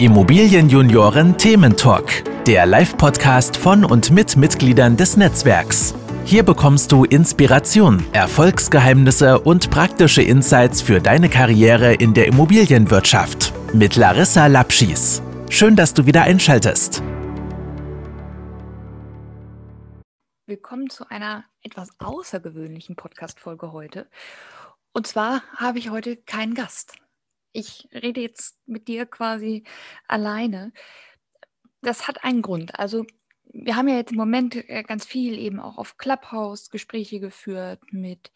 Immobilienjunioren Thementalk, der Live-Podcast von und mit Mitgliedern des Netzwerks. Hier bekommst du Inspiration, Erfolgsgeheimnisse und praktische Insights für deine Karriere in der Immobilienwirtschaft mit Larissa Lapschis. Schön, dass du wieder einschaltest. Willkommen zu einer etwas außergewöhnlichen Podcast-Folge heute. Und zwar habe ich heute keinen Gast ich rede jetzt mit dir quasi alleine. Das hat einen Grund. Also wir haben ja jetzt im Moment äh, ganz viel eben auch auf Clubhouse Gespräche geführt mit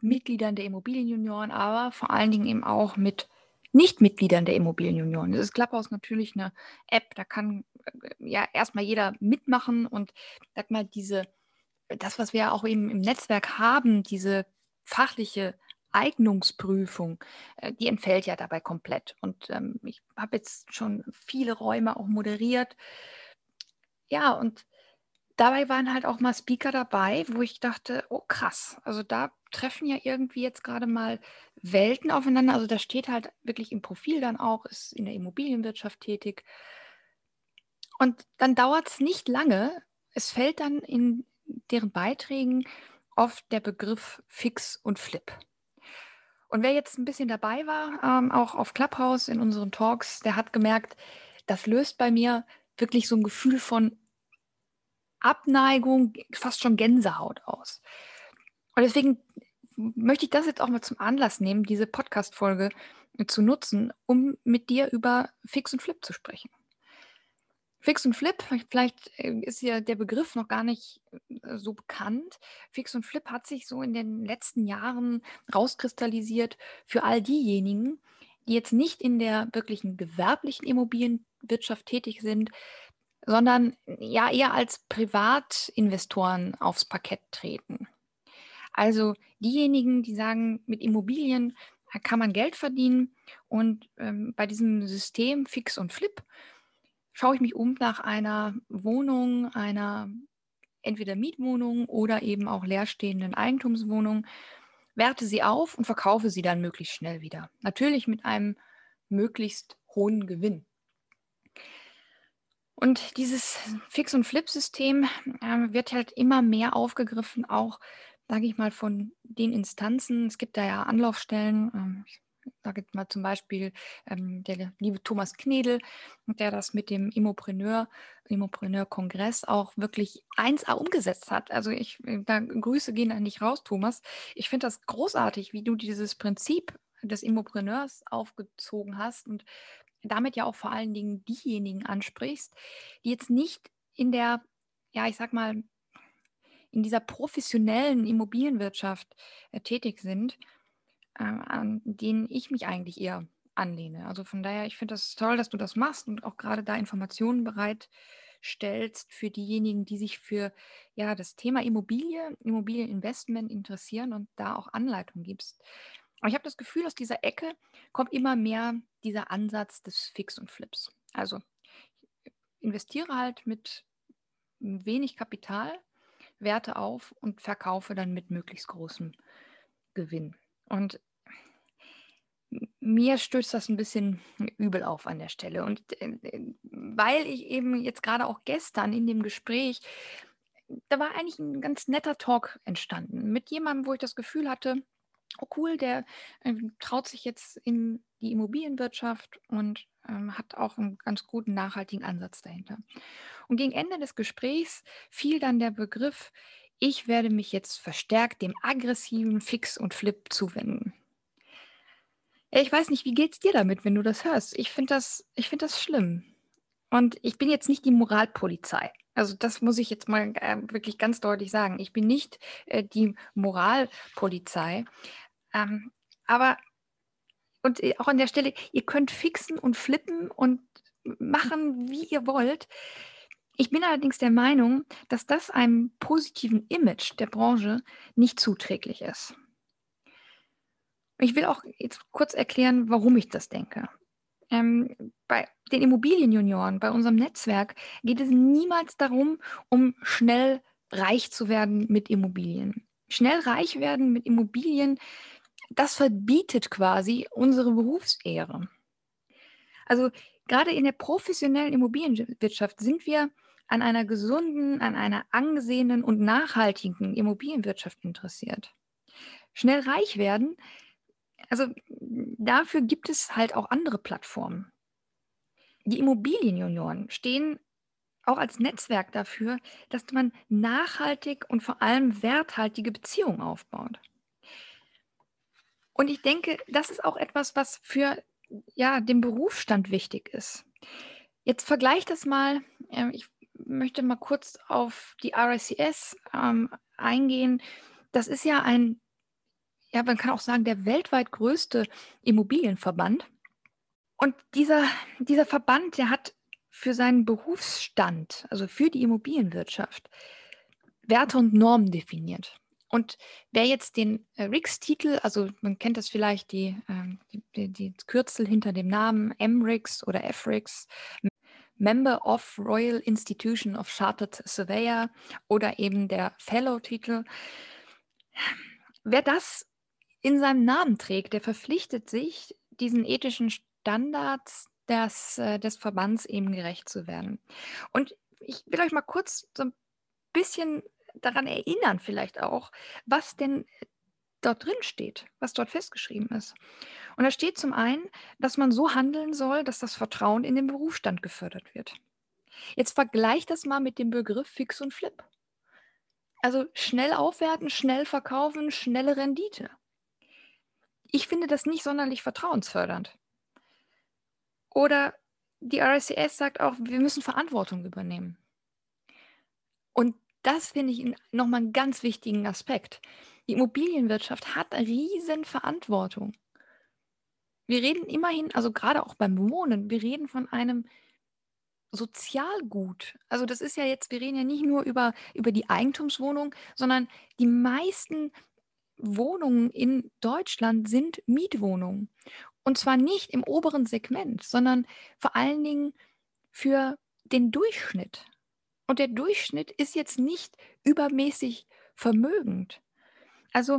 Mitgliedern der Immobilienjunioren, aber vor allen Dingen eben auch mit Nichtmitgliedern der Immobilienjunioren. Das ist Clubhouse natürlich eine App, da kann äh, ja erstmal jeder mitmachen und sag mal, diese, das, was wir auch eben im Netzwerk haben, diese fachliche Eignungsprüfung, äh, die entfällt ja dabei komplett. Und ähm, ich habe jetzt schon viele Räume auch moderiert. Ja, und dabei waren halt auch mal Speaker dabei, wo ich dachte, oh krass, also da treffen ja irgendwie jetzt gerade mal Welten aufeinander. Also da steht halt wirklich im Profil dann auch, ist in der Immobilienwirtschaft tätig. Und dann dauert es nicht lange. Es fällt dann in deren Beiträgen oft der Begriff Fix und Flip. Und wer jetzt ein bisschen dabei war, ähm, auch auf Clubhouse in unseren Talks, der hat gemerkt, das löst bei mir wirklich so ein Gefühl von Abneigung, fast schon Gänsehaut aus. Und deswegen möchte ich das jetzt auch mal zum Anlass nehmen, diese Podcast-Folge zu nutzen, um mit dir über Fix und Flip zu sprechen. Fix und Flip, vielleicht äh, ist ja der Begriff noch gar nicht äh, so bekannt. Fix und Flip hat sich so in den letzten Jahren rauskristallisiert für all diejenigen, die jetzt nicht in der wirklichen gewerblichen Immobilienwirtschaft tätig sind, sondern ja eher als Privatinvestoren aufs Parkett treten. Also diejenigen, die sagen, mit Immobilien äh, kann man Geld verdienen und ähm, bei diesem System Fix und Flip schaue ich mich um nach einer Wohnung, einer entweder Mietwohnung oder eben auch leerstehenden Eigentumswohnung, werte sie auf und verkaufe sie dann möglichst schnell wieder. Natürlich mit einem möglichst hohen Gewinn. Und dieses Fix- und Flip-System äh, wird halt immer mehr aufgegriffen, auch, sage ich mal, von den Instanzen. Es gibt da ja Anlaufstellen. Ähm, ich da gibt mal zum Beispiel ähm, der liebe Thomas Knedel, der das mit dem Immopreneur, Immopreneur-Kongress auch wirklich 1A umgesetzt hat. Also ich, da Grüße gehen da nicht raus, Thomas. Ich finde das großartig, wie du dieses Prinzip des Immopreneurs aufgezogen hast und damit ja auch vor allen Dingen diejenigen ansprichst, die jetzt nicht in der, ja, ich sag mal, in dieser professionellen Immobilienwirtschaft äh, tätig sind, äh, an denen ich mich eigentlich eher anlehne. Also von daher, ich finde das toll, dass du das machst und auch gerade da Informationen bereitstellst für diejenigen, die sich für ja, das Thema Immobilie, Immobilieninvestment interessieren und da auch Anleitung gibst. Aber ich habe das Gefühl, aus dieser Ecke kommt immer mehr dieser Ansatz des Fix und Flips. Also investiere halt mit wenig Kapital, werte auf und verkaufe dann mit möglichst großem Gewinn. Und mir stößt das ein bisschen übel auf an der Stelle. Und äh, weil ich eben jetzt gerade auch gestern in dem Gespräch, da war eigentlich ein ganz netter Talk entstanden mit jemandem, wo ich das Gefühl hatte, oh cool, der äh, traut sich jetzt in die Immobilienwirtschaft und ähm, hat auch einen ganz guten nachhaltigen Ansatz dahinter. Und gegen Ende des Gesprächs fiel dann der Begriff, ich werde mich jetzt verstärkt dem aggressiven Fix und Flip zuwenden. Ich weiß nicht, wie geht es dir damit, wenn du das hörst? Ich finde das, find das schlimm. Und ich bin jetzt nicht die Moralpolizei. Also das muss ich jetzt mal äh, wirklich ganz deutlich sagen. Ich bin nicht äh, die Moralpolizei. Ähm, aber, und äh, auch an der Stelle, ihr könnt fixen und flippen und machen, wie ihr wollt. Ich bin allerdings der Meinung, dass das einem positiven Image der Branche nicht zuträglich ist. Ich will auch jetzt kurz erklären, warum ich das denke. Ähm, bei den Immobilienjunioren, bei unserem Netzwerk geht es niemals darum, um schnell reich zu werden mit Immobilien. Schnell reich werden mit Immobilien, das verbietet quasi unsere Berufsehre. Also gerade in der professionellen Immobilienwirtschaft sind wir an einer gesunden, an einer angesehenen und nachhaltigen Immobilienwirtschaft interessiert. Schnell reich werden, also dafür gibt es halt auch andere Plattformen. Die Immobilienjunioren stehen auch als Netzwerk dafür, dass man nachhaltig und vor allem werthaltige Beziehungen aufbaut. Und ich denke, das ist auch etwas, was für ja, den Berufsstand wichtig ist. Jetzt vergleicht das mal, äh, ich möchte mal kurz auf die RICS ähm, eingehen. Das ist ja ein, ja, man kann auch sagen, der weltweit größte Immobilienverband. Und dieser, dieser Verband, der hat für seinen Berufsstand, also für die Immobilienwirtschaft, Werte und Normen definiert. Und wer jetzt den äh, RICS-Titel, also man kennt das vielleicht, die, ähm, die, die, Kürzel hinter dem Namen MRICS oder FRICS, Member of Royal Institution of Chartered Surveyor oder eben der Fellow-Titel. Wer das in seinem Namen trägt, der verpflichtet sich, diesen ethischen Standards des, äh, des Verbands eben gerecht zu werden. Und ich will euch mal kurz so ein bisschen daran erinnern, vielleicht auch, was denn dort drin steht, was dort festgeschrieben ist. Und da steht zum einen, dass man so handeln soll, dass das Vertrauen in den Berufsstand gefördert wird. Jetzt vergleicht das mal mit dem Begriff Fix und Flip. Also schnell aufwerten, schnell verkaufen, schnelle Rendite. Ich finde das nicht sonderlich vertrauensfördernd. Oder die RSCS sagt auch, wir müssen Verantwortung übernehmen. Und das finde ich nochmal einen ganz wichtigen Aspekt. Die Immobilienwirtschaft hat riesen Verantwortung. Wir reden immerhin, also gerade auch beim Wohnen, wir reden von einem Sozialgut. Also das ist ja jetzt, wir reden ja nicht nur über, über die Eigentumswohnung, sondern die meisten Wohnungen in Deutschland sind Mietwohnungen. Und zwar nicht im oberen Segment, sondern vor allen Dingen für den Durchschnitt. Und der Durchschnitt ist jetzt nicht übermäßig vermögend. Also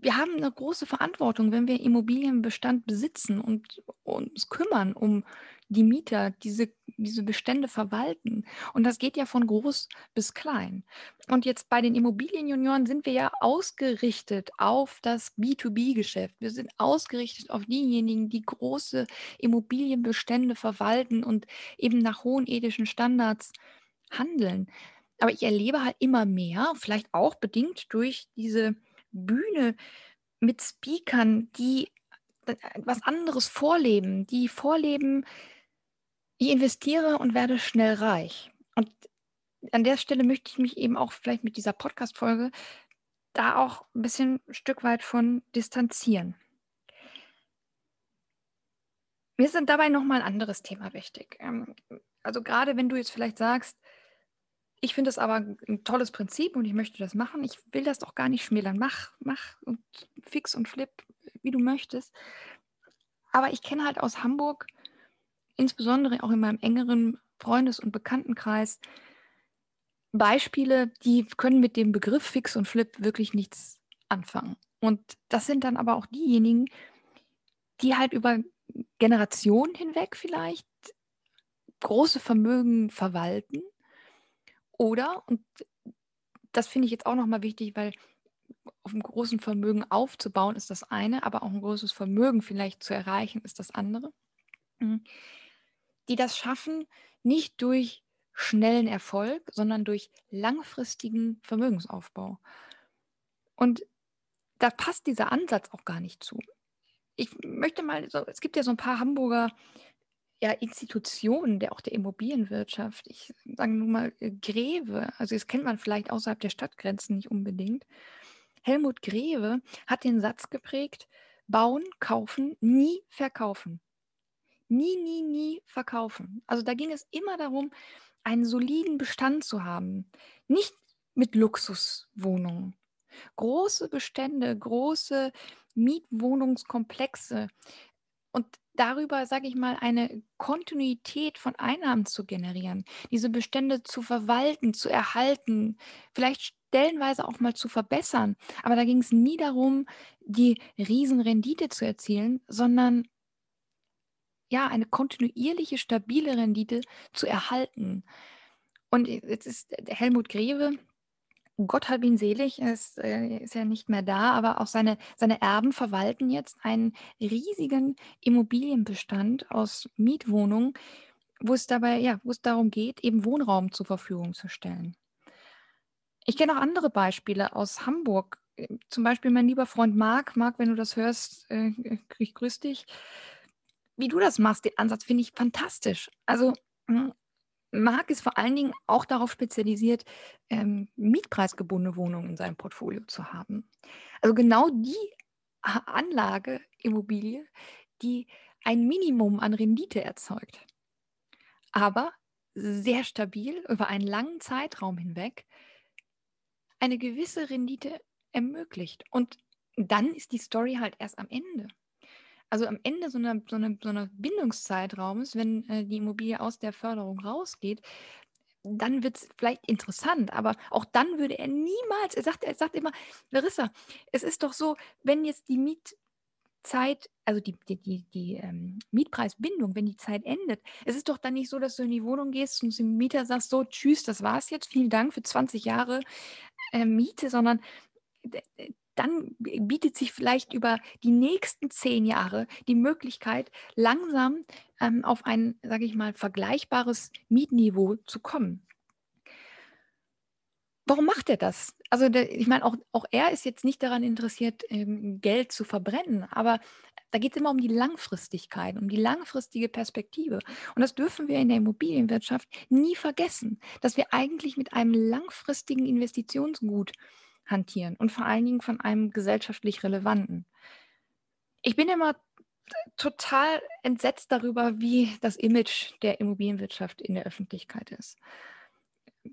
wir haben eine große Verantwortung, wenn wir Immobilienbestand besitzen und uns kümmern um die Mieter, diese, diese Bestände verwalten. Und das geht ja von groß bis klein. Und jetzt bei den Immobilienjunioren sind wir ja ausgerichtet auf das B2B-Geschäft. Wir sind ausgerichtet auf diejenigen, die große Immobilienbestände verwalten und eben nach hohen ethischen Standards handeln. Aber ich erlebe halt immer mehr, vielleicht auch bedingt durch diese Bühne mit Speakern, die äh, was anderes vorleben, die vorleben, ich investiere und werde schnell reich. Und an der Stelle möchte ich mich eben auch vielleicht mit dieser Podcast-Folge da auch ein bisschen ein Stück weit von distanzieren. Mir ist dann dabei nochmal ein anderes Thema wichtig. Ähm, also gerade wenn du jetzt vielleicht sagst, ich finde es aber ein tolles Prinzip und ich möchte das machen. Ich will das doch gar nicht schmälern. Mach, mach und fix und flip, wie du möchtest. Aber ich kenne halt aus Hamburg, insbesondere auch in meinem engeren Freundes- und Bekanntenkreis, Beispiele, die können mit dem Begriff fix und flip wirklich nichts anfangen. Und das sind dann aber auch diejenigen, die halt über Generationen hinweg vielleicht große Vermögen verwalten oder, und das finde ich jetzt auch nochmal wichtig, weil auf einem großen Vermögen aufzubauen ist das eine, aber auch ein großes Vermögen vielleicht zu erreichen ist das andere. Mhm. Die das schaffen, nicht durch schnellen Erfolg, sondern durch langfristigen Vermögensaufbau. Und da passt dieser Ansatz auch gar nicht zu. Ich möchte mal, so, es gibt ja so ein paar Hamburger ja, Institutionen der auch der Immobilienwirtschaft. Ich sage nur mal äh, Greve, also das kennt man vielleicht außerhalb der Stadtgrenzen nicht unbedingt. Helmut Greve hat den Satz geprägt, bauen, kaufen, nie verkaufen. Nie, nie, nie verkaufen. Also da ging es immer darum, einen soliden Bestand zu haben. Nicht mit Luxuswohnungen. Große Bestände, große Mietwohnungskomplexe. Und darüber, sage ich mal, eine Kontinuität von Einnahmen zu generieren, diese Bestände zu verwalten, zu erhalten, vielleicht stellenweise auch mal zu verbessern. Aber da ging es nie darum, die Riesenrendite zu erzielen, sondern ja, eine kontinuierliche, stabile Rendite zu erhalten. Und jetzt ist Helmut Greve, Gott hat ihn selig, er ist, äh, ist ja nicht mehr da, aber auch seine, seine Erben verwalten jetzt einen riesigen Immobilienbestand aus Mietwohnungen, wo es dabei, ja, wo es darum geht, eben Wohnraum zur Verfügung zu stellen. Ich kenne auch andere Beispiele aus Hamburg. Zum Beispiel mein lieber Freund Marc. Marc, wenn du das hörst, äh, ich grüß dich. Wie du das machst, den Ansatz finde ich fantastisch. Also hm, Marc ist vor allen Dingen auch darauf spezialisiert, ähm, mietpreisgebundene Wohnungen in seinem Portfolio zu haben. Also genau die Anlage, Immobilie, die ein Minimum an Rendite erzeugt aber sehr stabil über einen langen Zeitraum hinweg eine gewisse Rendite ermöglicht. Und dann ist die Story halt erst am Ende. Also am Ende so einer, so einer, so einer Bindungszeitraums, wenn äh, die Immobilie aus der Förderung rausgeht, dann wird es vielleicht interessant, aber auch dann würde er niemals, er sagt, er sagt immer, Larissa, es ist doch so, wenn jetzt die Miet, Zeit, also die, die, die, die ähm, Mietpreisbindung, wenn die Zeit endet, es ist doch dann nicht so, dass du in die Wohnung gehst und dem Mieter sagst, so, tschüss, das war's jetzt, vielen Dank für 20 Jahre äh, Miete, sondern dann bietet sich vielleicht über die nächsten zehn Jahre die Möglichkeit, langsam ähm, auf ein, sage ich mal, vergleichbares Mietniveau zu kommen. Warum macht er das? Also der, ich meine, auch, auch er ist jetzt nicht daran interessiert, ähm, Geld zu verbrennen, aber da geht es immer um die Langfristigkeit, um die langfristige Perspektive. Und das dürfen wir in der Immobilienwirtschaft nie vergessen, dass wir eigentlich mit einem langfristigen Investitionsgut hantieren und vor allen Dingen von einem gesellschaftlich relevanten. Ich bin immer total entsetzt darüber, wie das Image der Immobilienwirtschaft in der Öffentlichkeit ist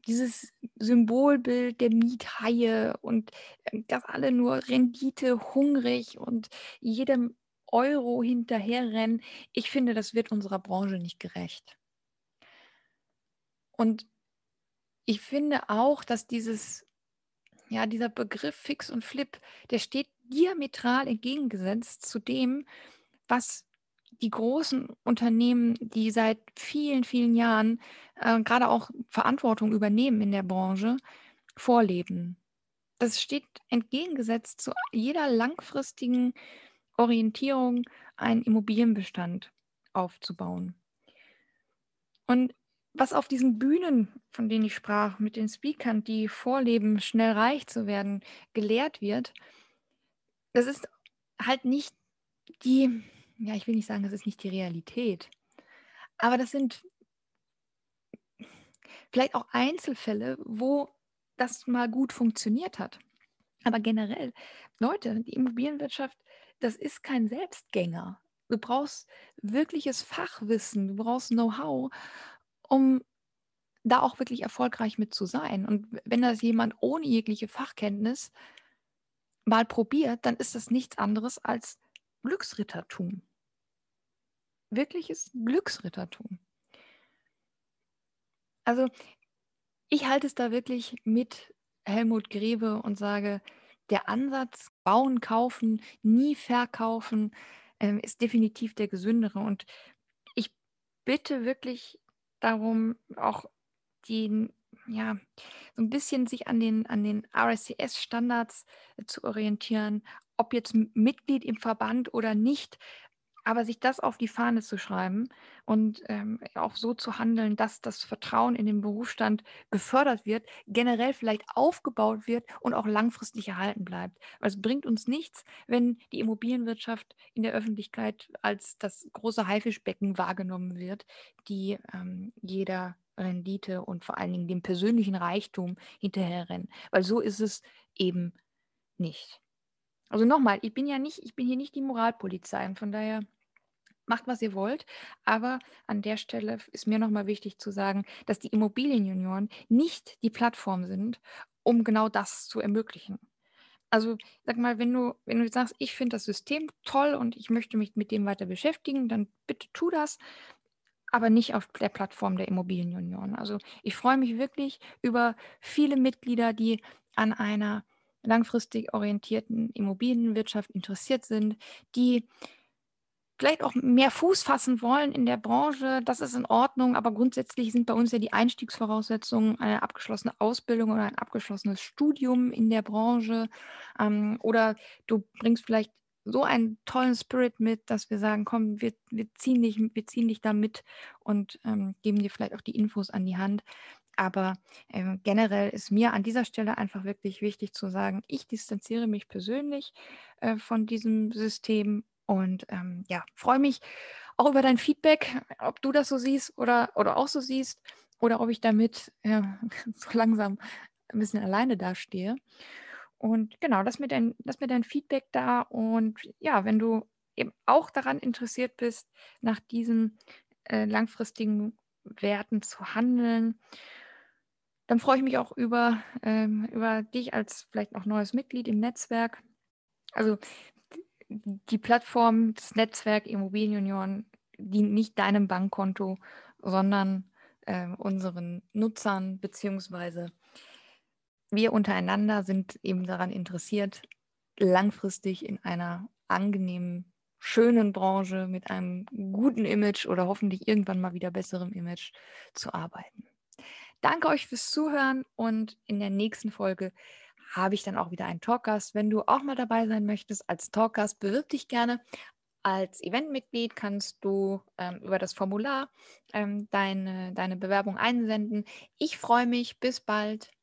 dieses Symbolbild der Miethaie und ähm, dass alle nur Rendite hungrig und jedem Euro hinterherrennen. Ich finde, das wird unserer Branche nicht gerecht. Und ich finde auch, dass dieses, ja, dieser Begriff Fix und Flip, der steht diametral entgegengesetzt zu dem, was die großen Unternehmen, die seit vielen, vielen Jahren äh, gerade auch Verantwortung übernehmen in der Branche, vorleben. Das steht entgegengesetzt zu jeder langfristigen Orientierung, einen Immobilienbestand aufzubauen. Und was auf diesen Bühnen, von denen ich sprach, mit den Speakern, die vorleben, schnell reich zu werden, gelehrt wird, das ist halt nicht die ja, ich will nicht sagen, das ist nicht die Realität, aber das sind vielleicht auch Einzelfälle, wo das mal gut funktioniert hat. Aber generell, Leute, die Immobilienwirtschaft, das ist kein Selbstgänger. Du brauchst wirkliches Fachwissen, du brauchst Know-how, um da auch wirklich erfolgreich mit zu sein. Und wenn das jemand ohne jegliche Fachkenntnis mal probiert, dann ist das nichts anderes als Glücksrittertum. Wirkliches Glücksrittertum. Also ich halte es da wirklich mit Helmut Grebe und sage, der Ansatz bauen, kaufen, nie verkaufen, ähm, ist definitiv der gesündere. Und ich bitte wirklich darum, auch die, ja, so ein bisschen sich an den, an den RSCS-Standards äh, zu orientieren, ob jetzt Mitglied im Verband oder nicht, aber sich das auf die Fahne zu schreiben und ähm, auch so zu handeln, dass das Vertrauen in den Berufsstand gefördert wird, generell vielleicht aufgebaut wird und auch langfristig erhalten bleibt. Weil es bringt uns nichts, wenn die Immobilienwirtschaft in der Öffentlichkeit als das große Haifischbecken wahrgenommen wird, die ähm, jeder Rendite und vor allen Dingen dem persönlichen Reichtum hinterherrennen. Weil so ist es eben nicht. Also nochmal, ich bin ja nicht, ich bin hier nicht die Moralpolizei und von daher macht, was ihr wollt. Aber an der Stelle ist mir nochmal wichtig zu sagen, dass die Immobilienjunioren nicht die Plattform sind, um genau das zu ermöglichen. Also sag mal, wenn du, wenn du sagst, ich finde das System toll und ich möchte mich mit dem weiter beschäftigen, dann bitte tu das, aber nicht auf der Plattform der Immobilienjunioren. Also ich freue mich wirklich über viele Mitglieder, die an einer langfristig orientierten Immobilienwirtschaft interessiert sind, die vielleicht auch mehr Fuß fassen wollen in der Branche, das ist in Ordnung, aber grundsätzlich sind bei uns ja die Einstiegsvoraussetzungen eine abgeschlossene Ausbildung oder ein abgeschlossenes Studium in der Branche. Ähm, oder du bringst vielleicht so einen tollen Spirit mit, dass wir sagen, komm, wir, wir, ziehen, dich, wir ziehen dich da mit und ähm, geben dir vielleicht auch die Infos an die Hand. Aber äh, generell ist mir an dieser Stelle einfach wirklich wichtig zu sagen, ich distanziere mich persönlich äh, von diesem System und ähm, ja, freue mich auch über dein Feedback, ob du das so siehst oder, oder auch so siehst oder ob ich damit äh, so langsam ein bisschen alleine dastehe. Und genau, lass mir, dein, lass mir dein Feedback da. Und ja, wenn du eben auch daran interessiert bist, nach diesen äh, langfristigen Werten zu handeln, dann freue ich mich auch über, ähm, über dich als vielleicht noch neues Mitglied im Netzwerk. Also die Plattform, das Netzwerk Immobilienunion dient nicht deinem Bankkonto, sondern äh, unseren Nutzern, beziehungsweise wir untereinander sind eben daran interessiert, langfristig in einer angenehmen, schönen Branche mit einem guten Image oder hoffentlich irgendwann mal wieder besserem Image zu arbeiten. Danke euch fürs Zuhören und in der nächsten Folge habe ich dann auch wieder einen Talkgast. Wenn du auch mal dabei sein möchtest als Talkgast, bewirb dich gerne. Als Eventmitglied kannst du ähm, über das Formular ähm, deine, deine Bewerbung einsenden. Ich freue mich. Bis bald.